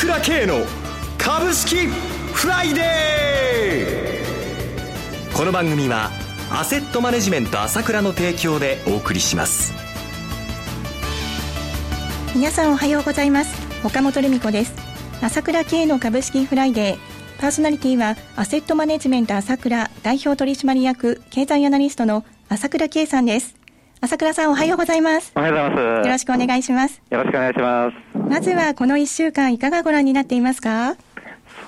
倉慶の株式フライデー。この番組はアセットマネジメント朝倉の提供でお送りします。皆さんおはようございます。岡本留美子です。朝倉慶の株式フライデー。パーソナリティはアセットマネジメント朝倉代表取締役経済アナリストの朝倉慶さんです。朝倉さんおはようございます。おはようございます。よろしくお願いします。よろしくお願いします。まずはこの1週間いかがご覧になっていますか？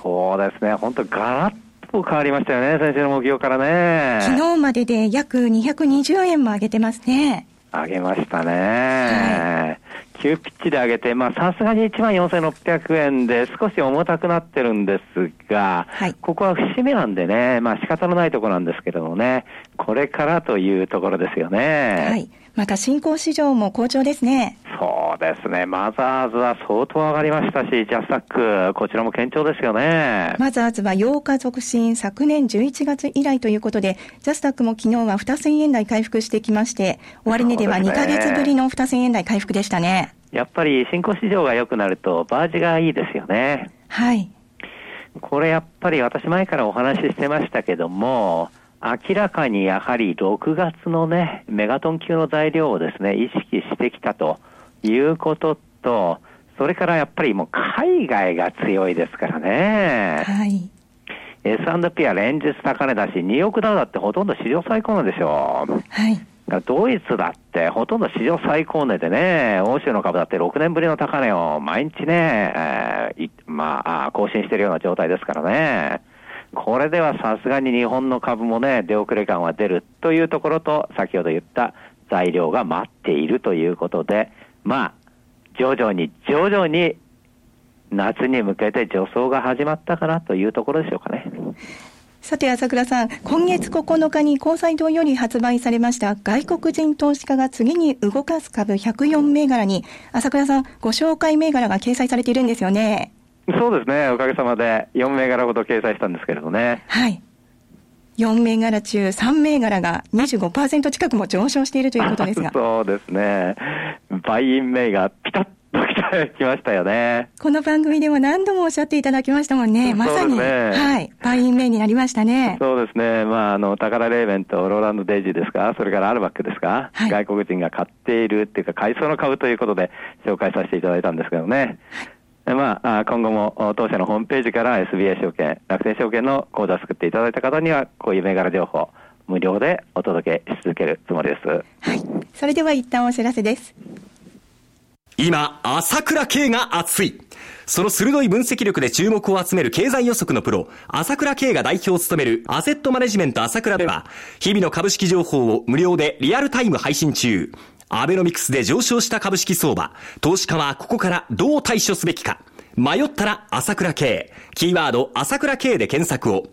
そうですね、本当ガラッと変わりましたよね、先週の目標からね。昨日までで約220円も上げてますね。上げましたね。はい急ピッチで上げて、まあ、さすがに1万4600円で少し重たくなってるんですが、はい、ここは節目なんでね、まあ仕方のないところなんですけどもね、これからというところですよね。はい。また新興市場も好調ですね。ですね。マザーズは相当上がりましたし、ジャスタック、こちらも堅調ですよね。マザーズは8日続伸、昨年11月以来ということで、ジャスタックも昨日は2000円台回復してきまして、終値では2ヶ月ぶりの2000円台回復でしたね。やっぱり新興市場が良くなると、バージがいいですよね。はい。これやっぱり私前からお話ししてましたけども、明らかにやはり6月のね、メガトン級の材料をですね、意識してきたということと、それからやっぱりもう海外が強いですからね。はい。S&P は連日高値だし、2億ダウだってほとんど史上最高値でしょ。はい。ドイツだってほとんど史上最高値でね、欧州の株だって6年ぶりの高値を毎日ね、えー、まあ、更新しているような状態ですからね。これではさすがに日本の株もね、出遅れ感は出るというところと、先ほど言った材料が待っているということで、まあ、徐々に徐々に夏に向けて助走が始まったかなというところでしょうかね。さて、朝倉さん、今月9日に高裁堂より発売されました外国人投資家が次に動かす株104銘柄に、朝倉さん、ご紹介銘柄が掲載されているんですよね。そうですね、おかげさまで4銘柄ほど掲載したんですけれどね。はい。4銘柄中3銘柄が25%近くも上昇しているということですが。そうですね。バイン銘柄ピタッときましたよね。この番組でも何度もおっしゃっていただきましたもんね。まさに、ね、はい、バイン銘になりましたね。そうですね。まあ、あの、宝レーベンとローランド・デイジーですか、それからアルバックですか、はい、外国人が買っているっていうか、買いそうの株ということで紹介させていただいたんですけどね。まあ、今後も当社のホームページから SBI 証券、楽天証券の口座を作っていただいた方には、こういう銘柄情報、無料でお届けし続けるつもりです。はい。それでは一旦お知らせです。今、朝倉慶が熱い。その鋭い分析力で注目を集める経済予測のプロ、朝倉慶が代表を務めるアセットマネジメント朝倉では、日々の株式情報を無料でリアルタイム配信中。アベノミクスで上昇した株式相場。投資家はここからどう対処すべきか。迷ったら朝倉慶。キーワード朝倉慶で検索を。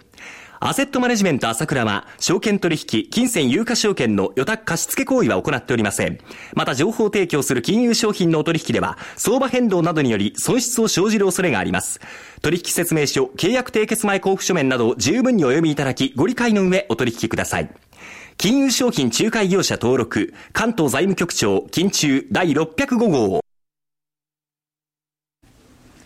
アセットマネジメント朝倉は、証券取引、金銭有価証券の予託貸付行為は行っておりません。また、情報提供する金融商品のお取引では、相場変動などにより損失を生じる恐れがあります。取引説明書、契約締結前交付書面などを十分にお読みいただき、ご理解の上お取引ください。金融商品仲介業者登録、関東財務局長、金中第605号。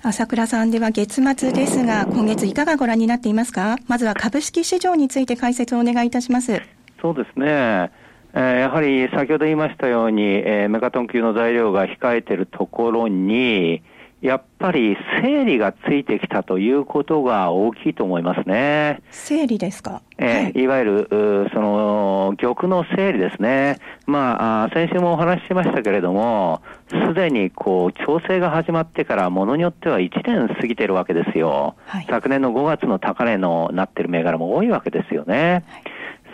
朝倉さんでは月末ですが、今月いかがご覧になっていますか？まずは株式市場について解説をお願いいたします。そうですね。えー、やはり先ほど言いましたように、えー、メガトン級の材料が控えているところに、やっぱり整理がついてきたということが大きいと思いますね。整理ですか？えー、はい、いわゆる、その、玉の整理ですね。まあ、先週もお話ししましたけれども、すでにこう、調整が始まってから、ものによっては1年過ぎてるわけですよ。はい、昨年の5月の高値のなってる銘柄も多いわけですよね。はい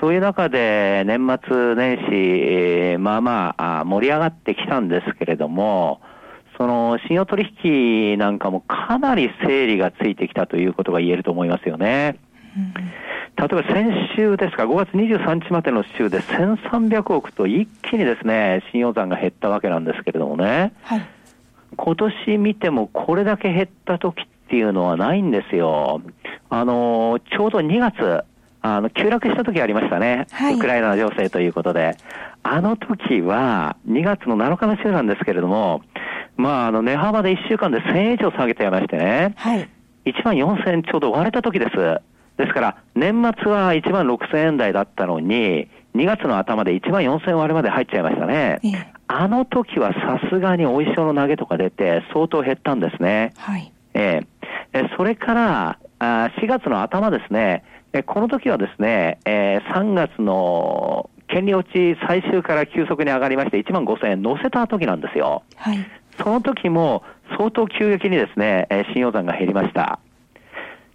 そういう中で年末年始、えー、まあまあ盛り上がってきたんですけれども、その信用取引なんかもかなり整理がついてきたということが言えると思いますよね。例えば先週ですか、5月23日までの週で1300億と一気にですね、信用残が減ったわけなんですけれどもね、はい、今年見てもこれだけ減った時っていうのはないんですよ。あの、ちょうど2月、あの、急落した時ありましたね。はい、ウクライナ情勢ということで。あの時は、2月の7日の週なんですけれども、まあ、あの、値幅で1週間で1000円以上下げてやましてね。はい。1万4000円ちょうど割れた時です。ですから、年末は1万6000円台だったのに、2月の頭で1万4000割れまで入っちゃいましたね。ええ、あの時はさすがにお衣装の投げとか出て相当減ったんですね。はい。ええそれから、あ4月の頭ですね、えこの時はですね、えー、3月の権利落ち最終から急速に上がりまして1万5000円乗せた時なんですよ。はい。その時も相当急激にですね、えー、信用残が減りました。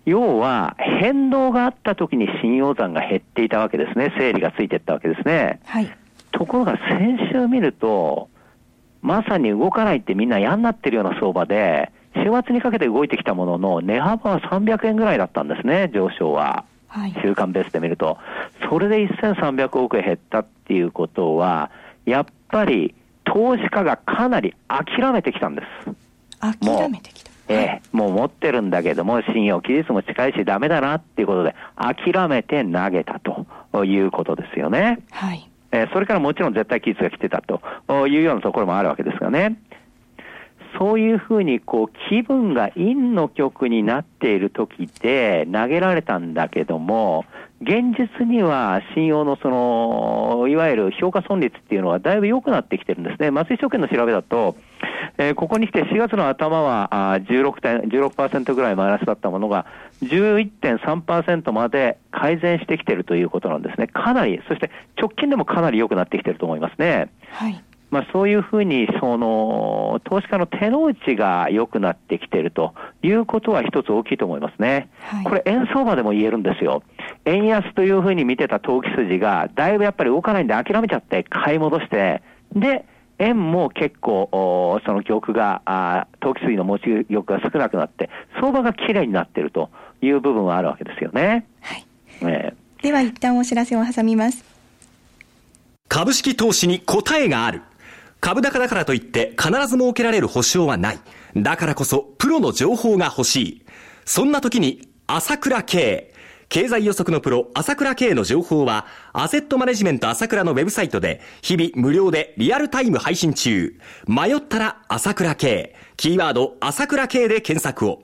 要は、変動があった時に信用残が減っていたわけですね。整理がついていったわけですね。はい。ところが先週見ると、まさに動かないってみんな嫌になってるような相場で、週末にかけて動いてきたものの、値幅は300円ぐらいだったんですね、上昇は。はい、週間ベースで見ると。それで1300億円減ったっていうことは、やっぱり投資家がかなり諦めてきたんです。諦めてきたええ、もう持ってるんだけども、信用期日も近いしダメだなっていうことで、諦めて投げたということですよね。はい。えー、それからもちろん絶対期日が来てたというようなところもあるわけですがね。そういうふうにこう気分が陰の曲になっている時で投げられたんだけども、現実には信用のその、いわゆる評価損率っていうのはだいぶ良くなってきてるんですね。松井証券の調べだと、えー、ここに来て4月の頭はあ16点、16%ぐらいマイナスだったものが、11.3%まで改善してきてるということなんですね。かなり、そして直近でもかなり良くなってきてると思いますね。はい。まあ、そういうふうにその投資家の手の内が良くなってきているということは一つ大きいと思いますね。はい、これ円相場でも言えるんですよ。円安というふうに見てた投機筋がだいぶやっぱり動かないんで諦めちゃって買い戻して、で、円も結構、その玉が、あ投機筋の持ち玉が少なくなって、相場がきれいになっているという部分はあるわけですよね。はい。えー、では一旦お知らせを挟みます。株式投資に答えがある。株高だからといって必ず設けられる保証はない。だからこそプロの情報が欲しい。そんな時に朝倉慶。経済予測のプロ、朝倉慶の情報は、アセットマネジメント朝倉のウェブサイトで、日々無料でリアルタイム配信中。迷ったら朝倉慶。キーワード、朝倉慶で検索を。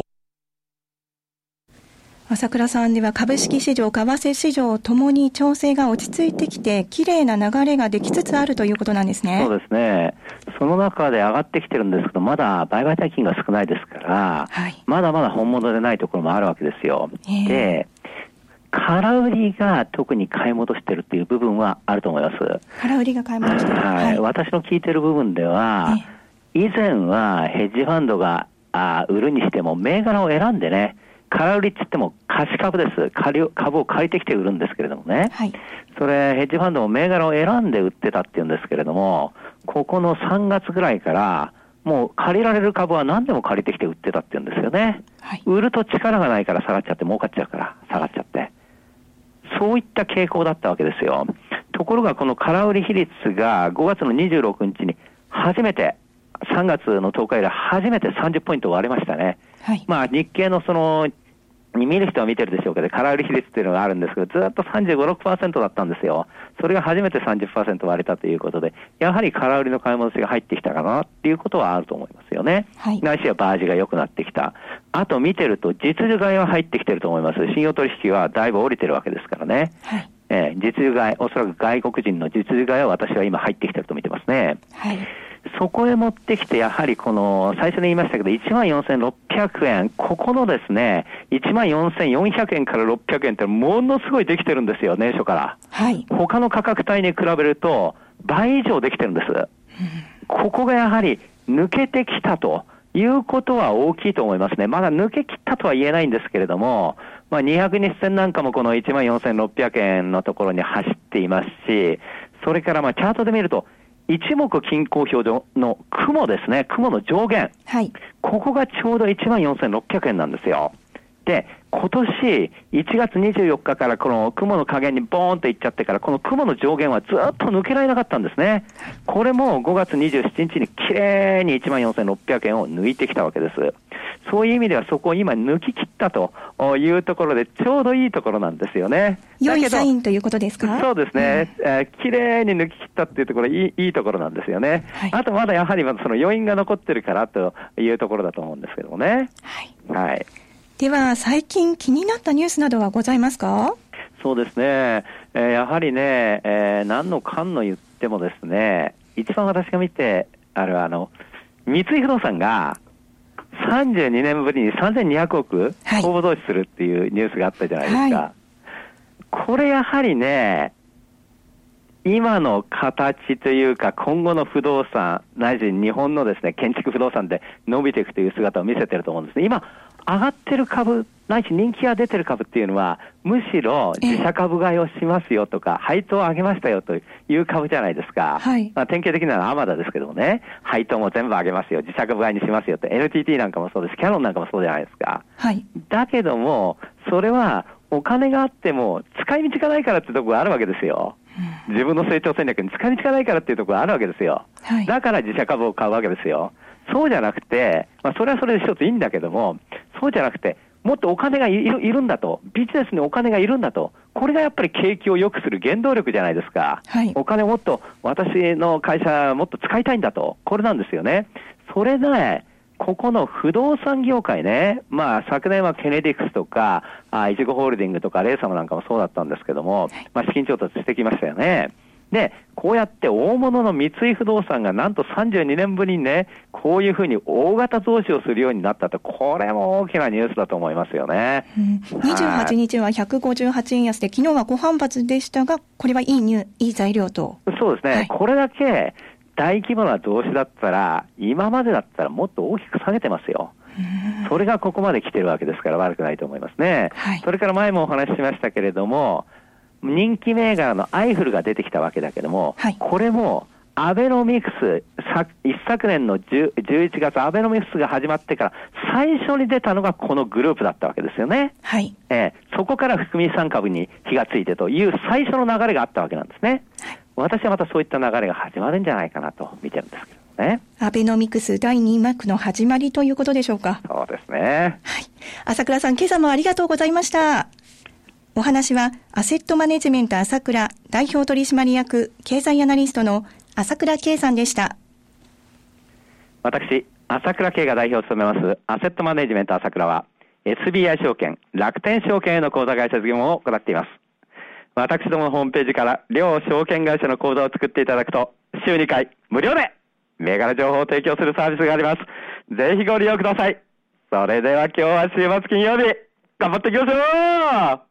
朝倉さんでは株式市場、為替市場ともに調整が落ち着いてきて、きれいな流れができつつあるということなんですね。そうですね。その中で上がってきてるんですけど、まだ売買代金が少ないですから、はい、まだまだ本物でないところもあるわけですよ。で、空売りが特に買い戻してるっていう部分はあると思います。空売りが買い戻してる。はい。はい、私の聞いてる部分では、以前はヘッジファンドがあ売るにしても銘柄を選んでね、空売りって言っても貸し株です。株を借りてきて売るんですけれどもね。はい。それ、ヘッジファンドも銘柄を選んで売ってたっていうんですけれども、ここの3月ぐらいから、もう借りられる株は何でも借りてきて売ってたっていうんですよね。はい。売ると力がないから下がっちゃって儲かっちゃうから下がっちゃって。そういった傾向だったわけですよ。ところがこの空売り比率が5月の26日に初めて3月の10日以来初めて30ポイント割れましたね。はい、まあ日経のそのに見る人は見てるでしょうけど、空売り比率っていうのがあるんですけど、ずっと35、6%だったんですよ。それが初めて30%割れたということで、やはり空売りの買い戻しが入ってきたかなっていうことはあると思いますよね。はい。ないしはバージが良くなってきた。あと見てると、実需買いは入ってきてると思います。信用取引はだいぶ降りてるわけですからね。はい。えー、実需買い、おそらく外国人の実需買いは私は今入ってきてると見てますね。はい。そこへ持ってきて、やはりこの、最初に言いましたけど、1万4600円、ここのですね、1万4400円から600円ってものすごいできてるんですよ、年初から。はい。他の価格帯に比べると、倍以上できてるんです。ここがやはり抜けてきたということは大きいと思いますね。まだ抜け切ったとは言えないんですけれども、まあ、200日線なんかもこの1万4600円のところに走っていますし、それからまあチャートで見ると、一目均衡表の雲ですね、雲の上限。はい。ここがちょうど1万4600円なんですよ。で、今年1月24日からこの雲の加減にボーンといっちゃってから、この雲の上限はずっと抜けられなかったんですね。これも5月27日にきれいに14,600円を抜いてきたわけです。そういう意味ではそこを今抜き切ったというところで、ちょうどいいところなんですよね。良いサインということですか？そうですね。うん、えー、きれいに抜き切ったっていうところ、いいいいところなんですよね。はい、あとまだやはりその余韻が残ってるからというところだと思うんですけどもね。はい。はいでは、最近気になったニュースなどはございますか？そうですね、えー、やはりね、えー、何のかんの言ってもですね、一番私が見て、あるあの、三井不動産が、32年ぶりに3200億公募増資するっていうニュースがあったじゃないですか。はい、これやはりね、今の形というか、今後の不動産、ないし日本のですね、建築不動産で伸びていくという姿を見せてると思うんですね。今、上がってる株、ないし人気が出てる株っていうのは、むしろ自社株買いをしますよとか、配当を上げましたよという株じゃないですか。はい、まあ、典型的なのはアマダですけどもね、配当も全部上げますよ、自社株買いにしますよって、NTT なんかもそうです、キャノンなんかもそうじゃないですか。はい、だけども、それはお金があっても使い道がないからってところがあるわけですよ。自分の成長戦略に使い道がないからっていうところがあるわけですよ。はい、だから自社株を買うわけですよ。そうじゃなくて、まあ、それはそれで一ついいんだけども、そうじゃなくて、もっとお金がいるいるんだと、ビジネスにお金がいるんだと、これがやっぱり景気を良くする原動力じゃないですか、はい、お金をもっと、私の会社、もっと使いたいんだと、これなんですよね。それで、ここの不動産業界ね、まあ、昨年はケネディクスとか、あイチゴホールディングとか、レイサムなんかもそうだったんですけども、まあ、資金調達してきましたよね。で、こうやって大物の三井不動産がなんと32年ぶりにね、こういうふうに大型増資をするようになったと、これも大きなニュースだと思いますよね。うん、28日は158円安で、昨日は5反発でしたが、これはいいニュいい材料と。そうですね。はい、これだけ大規模な増資だったら、今までだったらもっと大きく下げてますよ。それがここまで来てるわけですから悪くないと思いますね。はい、それから前もお話ししましたけれども、人気銘柄のアイフルが出てきたわけだけども、はい、これもアベノミクス、一昨年の11月、アベノミクスが始まってから、最初に出たのがこのグループだったわけですよね。はい。えー、そこから含み産株に火がついてという最初の流れがあったわけなんですね。はい、私はまたそういった流れが始まるんじゃないかなと見てるんですけどね。アベノミクス第2幕の始まりということでしょうか。そうですね。はい。朝倉さん、今朝もありがとうございました。お話は、アセットマネジメント朝倉代表取締役経済アナリストの朝倉圭さんでした。私、朝倉圭が代表を務めますアセットマネジメント朝倉は、SBI 証券、楽天証券への口座会社事業を行っています。私どものホームページから両証券会社の口座を作っていただくと、週2回無料で銘柄情報を提供するサービスがあります。ぜひご利用ください。それでは今日は週末金曜日、頑張っていきましょう